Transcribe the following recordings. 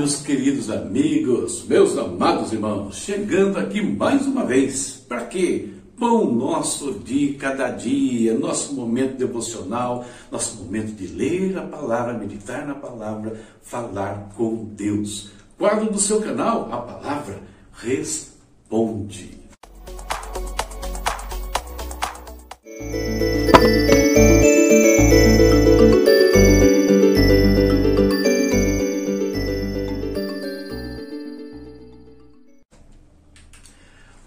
Meus queridos amigos, meus amados irmãos, chegando aqui mais uma vez. Para quê? Pão nosso de cada dia, nosso momento devocional, nosso momento de ler a palavra, meditar na palavra, falar com Deus. Quadro do seu canal, a palavra responde.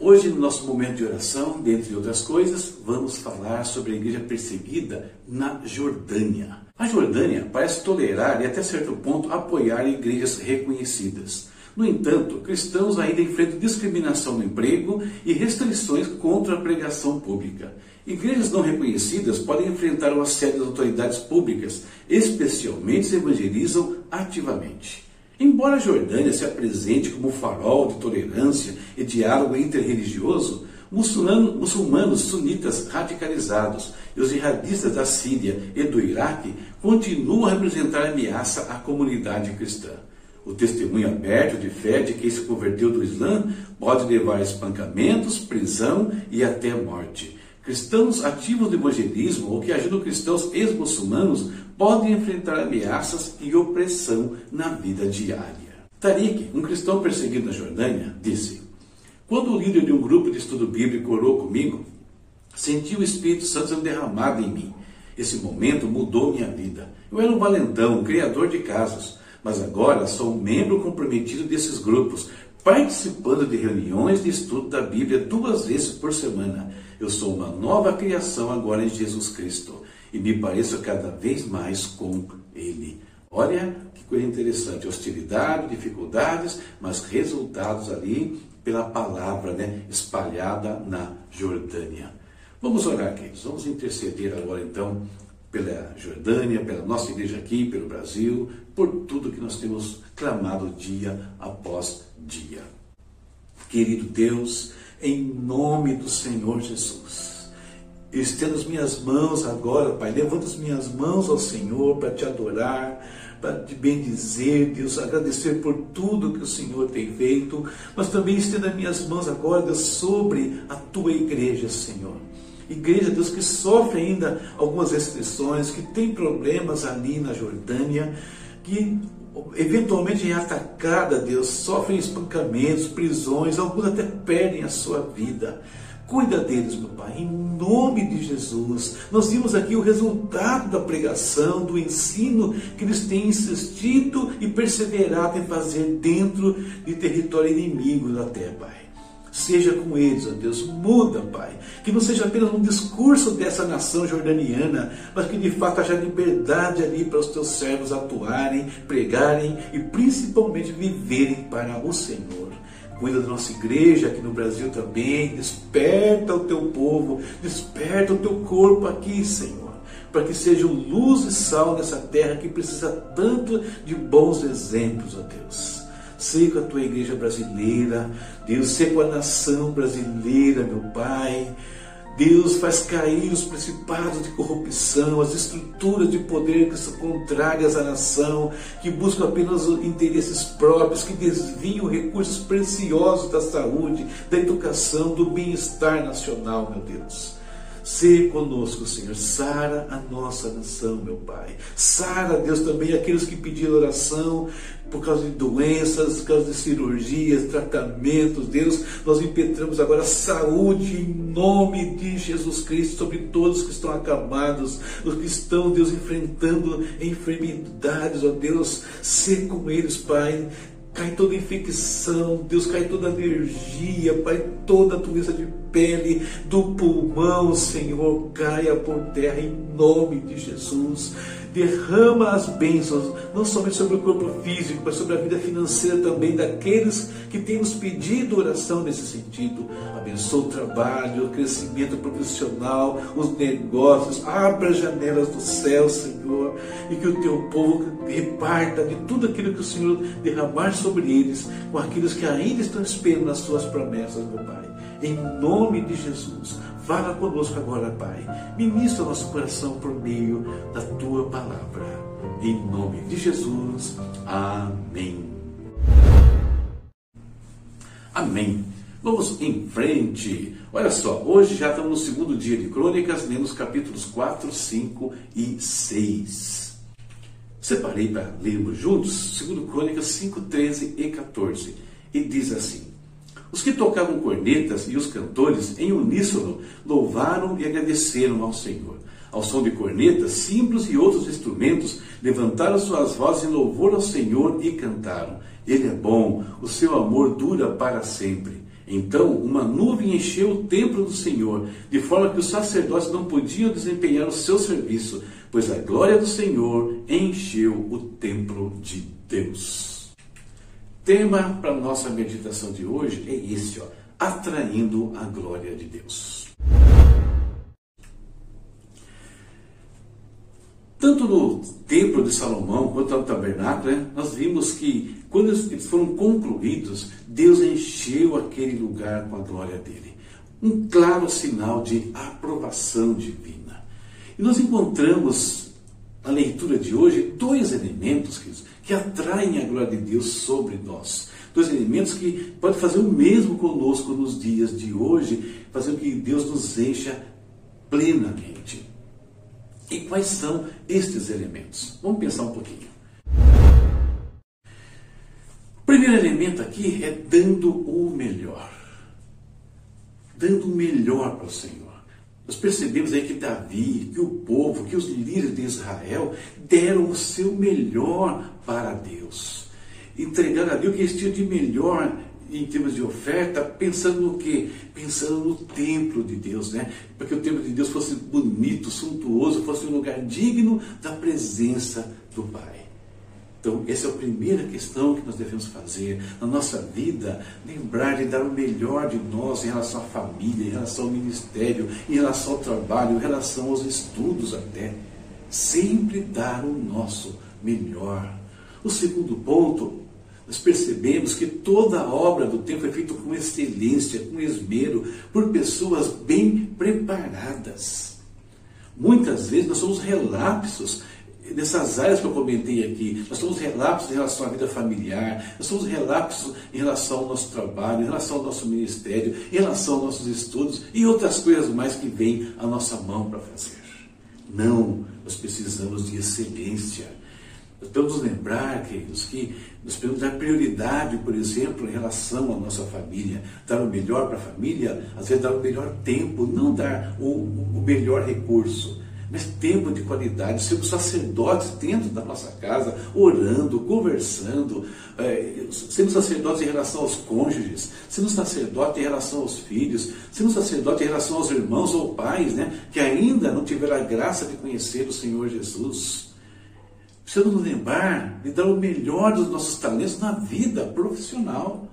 Hoje, no nosso momento de oração, dentre outras coisas, vamos falar sobre a igreja perseguida na Jordânia. A Jordânia parece tolerar e, até certo ponto, apoiar igrejas reconhecidas. No entanto, cristãos ainda enfrentam discriminação no emprego e restrições contra a pregação pública. Igrejas não reconhecidas podem enfrentar o assédio das autoridades públicas, especialmente se evangelizam ativamente. Embora a Jordânia se apresente como farol de tolerância e diálogo interreligioso, muçulmanos sunitas radicalizados e os jihadistas da Síria e do Iraque continuam a representar ameaça à comunidade cristã. O testemunho aberto de fé de quem se converteu do Islã pode levar a espancamentos, prisão e até morte. Cristãos ativos do evangelismo ou que ajudam cristãos ex-muçulmanos podem enfrentar ameaças e opressão na vida diária. Tariq, um cristão perseguido na Jordânia, disse: Quando o líder de um grupo de estudo bíblico orou comigo, senti o Espírito Santo sendo derramado em mim. Esse momento mudou minha vida. Eu era um valentão, um criador de casos, mas agora sou um membro comprometido desses grupos, participando de reuniões de estudo da Bíblia duas vezes por semana eu sou uma nova criação agora em Jesus Cristo e me pareço cada vez mais com Ele. Olha que coisa interessante: hostilidade, dificuldades, mas resultados ali pela palavra né, espalhada na Jordânia. Vamos orar, queridos. Vamos interceder agora então pela Jordânia, pela nossa igreja aqui, pelo Brasil, por tudo que nós temos clamado dia após dia. Querido Deus, em nome do Senhor Jesus. Estendo as minhas mãos agora, Pai, levanto as minhas mãos ao Senhor para te adorar, para te bendizer, Deus, agradecer por tudo que o Senhor tem feito, mas também estendo as minhas mãos agora, Deus, sobre a tua igreja, Senhor. Igreja, Deus, que sofre ainda algumas restrições, que tem problemas ali na Jordânia, que eventualmente é atacada, Deus, sofrem espancamentos, prisões, alguns até perdem a sua vida. Cuida deles, meu Pai, em nome de Jesus. Nós vimos aqui o resultado da pregação, do ensino que eles têm insistido e perseverado em fazer dentro de território inimigo da terra, Pai. Seja com eles, ó Deus. Muda, Pai. Que não seja apenas um discurso dessa nação jordaniana, mas que de fato haja liberdade ali para os teus servos atuarem, pregarem e principalmente viverem para o Senhor. Cuida da nossa igreja aqui no Brasil também. Desperta o teu povo, desperta o teu corpo aqui, Senhor para que sejam luz e sal nessa terra que precisa tanto de bons exemplos, ó Deus. Sei com a tua igreja brasileira, Deus, sei com a nação brasileira, meu Pai. Deus faz cair os principados de corrupção, as estruturas de poder que são contrárias à nação, que buscam apenas interesses próprios, que desviam recursos preciosos da saúde, da educação, do bem-estar nacional, meu Deus. Se conosco, Senhor. Sara a nossa nação, meu Pai. Sara, Deus, também aqueles que pediram oração por causa de doenças, por causa de cirurgias, tratamentos. Deus, nós impetramos agora saúde em nome de Jesus Cristo sobre todos que estão acabados, os que estão, Deus, enfrentando enfermidades, ó Deus. Se com eles, Pai cai toda infecção, Deus, cai toda alergia, Pai, toda doença de pele, do pulmão, Senhor, caia por terra em nome de Jesus. Derrama as bênçãos, não somente sobre o corpo físico, mas sobre a vida financeira também daqueles que têm nos pedido oração nesse sentido. Abençoa o trabalho, o crescimento profissional, os negócios, abra as janelas do céu, Senhor, e que o teu povo reparta de tudo aquilo que o Senhor derramar sobre eles, com aqueles que ainda estão esperando nas suas promessas, meu Pai. Em nome de Jesus, fala conosco agora, Pai. Ministra nosso coração por meio da tua palavra. Em nome de Jesus. Amém. Amém. Vamos em frente. Olha só, hoje já estamos no segundo dia de crônicas, lendo os capítulos 4, 5 e 6. Separei para lermos juntos, segundo Crônicas 5, 13 e 14. E diz assim: Os que tocavam cornetas e os cantores, em uníssono, louvaram e agradeceram ao Senhor. Ao som de cornetas, símbolos e outros instrumentos, levantaram suas vozes em louvor ao Senhor e cantaram. Ele é bom, o seu amor dura para sempre. Então, uma nuvem encheu o templo do Senhor, de forma que os sacerdotes não podiam desempenhar o seu serviço, pois a glória do Senhor encheu o templo de Deus. Tema para nossa meditação de hoje é esse, ó, atraindo a glória de Deus. Tanto no templo de Salomão quanto no tabernáculo, né, nós vimos que quando eles foram concluídos, Deus encheu aquele lugar com a glória dele. Um claro sinal de aprovação divina. E nós encontramos na leitura de hoje dois elementos queridos, que atraem a glória de Deus sobre nós. Dois elementos que podem fazer o mesmo conosco nos dias de hoje, fazendo que Deus nos encha plenamente. E quais são estes elementos? Vamos pensar um pouquinho. O primeiro elemento aqui é dando o melhor. Dando o melhor para o Senhor. Nós percebemos aí que Davi, que o povo, que os líderes de Israel deram o seu melhor para Deus. Entregaram a Deus o que eles tinham de melhor em termos de oferta, pensando no quê? Pensando no templo de Deus, né? Para que o templo de Deus fosse bonito, suntuoso, fosse um lugar digno da presença do Pai. Então, essa é a primeira questão que nós devemos fazer na nossa vida, lembrar de dar o melhor de nós em relação à família, em relação ao ministério, em relação ao trabalho, em relação aos estudos até. Sempre dar o nosso melhor. O segundo ponto nós percebemos que toda a obra do templo é feita com excelência, com esmero, por pessoas bem preparadas. Muitas vezes nós somos relapsos nessas áreas que eu comentei aqui. Nós somos relapsos em relação à vida familiar, nós somos relapsos em relação ao nosso trabalho, em relação ao nosso ministério, em relação aos nossos estudos e outras coisas mais que vêm à nossa mão para fazer. Não, nós precisamos de excelência Vamos lembrar, queridos, que nós podemos dar prioridade, por exemplo, em relação à nossa família. Dar o melhor para a família, às vezes dar o melhor tempo, não dar o, o melhor recurso, mas tempo de qualidade, sermos sacerdotes dentro da nossa casa, orando, conversando, é, sendo sacerdotes em relação aos cônjuges, sendo sacerdote em relação aos filhos, sendo sacerdote em relação aos irmãos ou pais, né, que ainda não tiveram a graça de conhecer o Senhor Jesus. Precisamos lembrar de dar o melhor dos nossos talentos na vida profissional.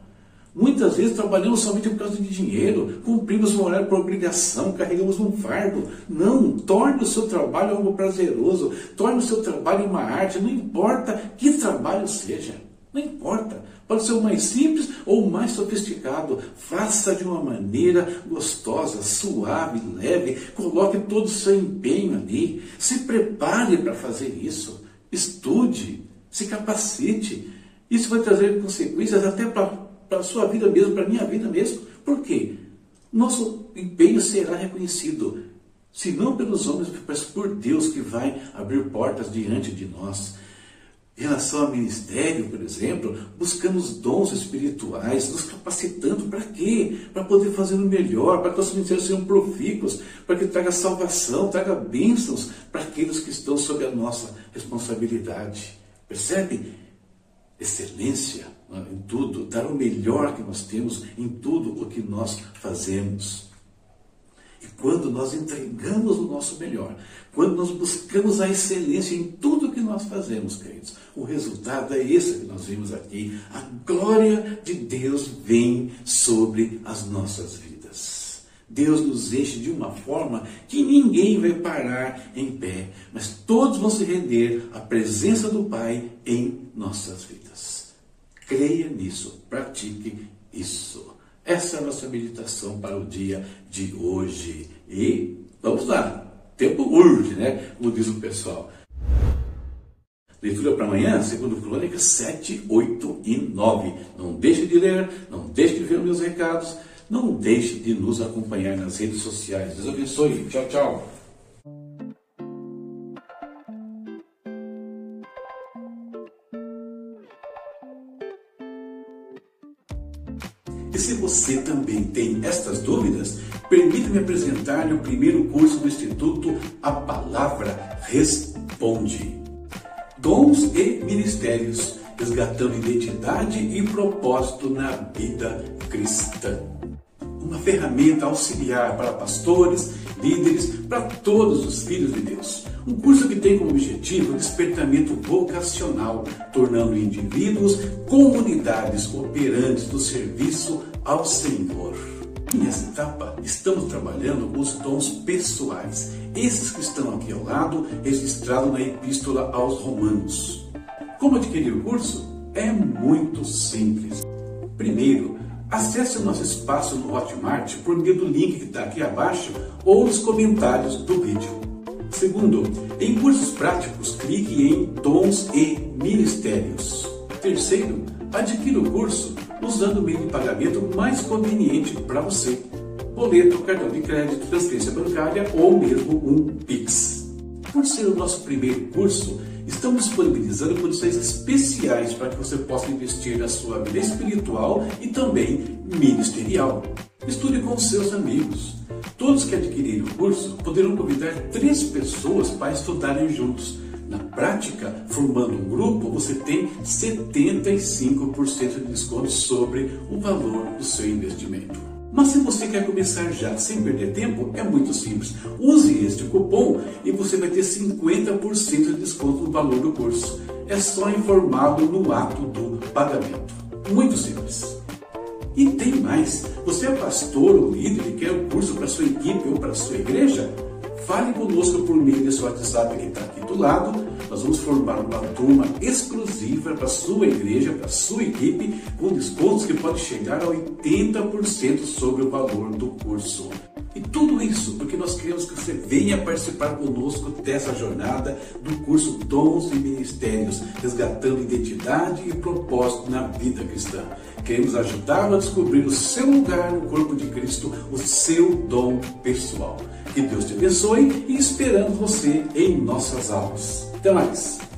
Muitas vezes trabalhamos somente por causa de dinheiro, cumprimos um horário por obrigação, carregamos um fardo. Não, torne o seu trabalho algo prazeroso, torne o seu trabalho uma arte, não importa que trabalho seja, não importa. Pode ser o mais simples ou o mais sofisticado. Faça de uma maneira gostosa, suave, leve. Coloque todo o seu empenho ali. Se prepare para fazer isso estude, se capacite. Isso vai trazer consequências até para a sua vida mesmo, para a minha vida mesmo. Por quê? Nosso empenho será reconhecido, se não pelos homens, mas por Deus que vai abrir portas diante de nós. Em relação ao ministério, por exemplo, buscamos dons espirituais, nos capacitando para quê? Para poder fazer o melhor, para que nossos ministérios sejam profícuos, para que traga salvação, traga bênçãos para aqueles que estão sob a nossa responsabilidade. Percebe? Excelência né, em tudo, dar o melhor que nós temos em tudo o que nós fazemos. E quando nós entregamos o nosso melhor, quando nós buscamos a excelência em tudo que nós fazemos, queridos, o resultado é esse que nós vimos aqui. A glória de Deus vem sobre as nossas vidas. Deus nos enche de uma forma que ninguém vai parar em pé, mas todos vão se render à presença do Pai em nossas vidas. Creia nisso, pratique isso. Essa é a nossa meditação para o dia de hoje. E vamos lá, tempo urge, né? Como diz o pessoal. Leitura para amanhã, segundo Crônicas 7, 8 e 9. Não deixe de ler, não deixe de ver meus recados, não deixe de nos acompanhar nas redes sociais. Deus abençoe. Tchau, tchau. E se você também tem estas dúvidas, permita-me apresentar-lhe o primeiro curso do Instituto A Palavra Responde dons e ministérios, resgatando identidade e propósito na vida cristã. Uma ferramenta auxiliar para pastores, líderes, para todos os filhos de Deus. Um curso que tem como objetivo o despertamento vocacional, tornando indivíduos comunidades operantes do serviço ao Senhor. Nessa etapa, estamos trabalhando os dons pessoais, esses que estão aqui ao lado, registrados na Epístola aos Romanos. Como adquirir o curso? É muito simples. Primeiro, acesse o nosso espaço no Hotmart por meio do link que está aqui abaixo ou nos comentários do vídeo. Segundo, em cursos práticos, clique em Dons e Ministérios. Terceiro, adquira o curso usando o meio de pagamento mais conveniente para você. Boleto, cartão de crédito, transferência bancária ou mesmo um Pix. Por ser o nosso primeiro curso, estamos disponibilizando condições especiais para que você possa investir na sua vida espiritual e também ministerial. Estude com seus amigos. Todos que adquirirem o curso poderão convidar três pessoas para estudarem juntos na prática, formando um grupo, você tem 75% de desconto sobre o valor do seu investimento. Mas se você quer começar já sem perder tempo, é muito simples. Use este cupom e você vai ter 50% de desconto no valor do curso. É só informá-lo no ato do pagamento. Muito simples. E tem mais. Você é pastor ou líder e quer um curso para sua equipe ou para sua igreja? Fale conosco por meio desse WhatsApp que está aqui do lado. Nós vamos formar uma turma exclusiva para sua igreja, para sua equipe, com descontos que pode chegar a 80% sobre o valor do curso. E tudo isso porque nós queremos que você venha participar conosco dessa jornada do curso Dons e Ministérios, resgatando identidade e propósito na vida cristã. Queremos ajudá-lo a descobrir o seu lugar no corpo de Cristo, o seu dom pessoal. Que Deus te abençoe e esperamos você em nossas aulas. Até mais!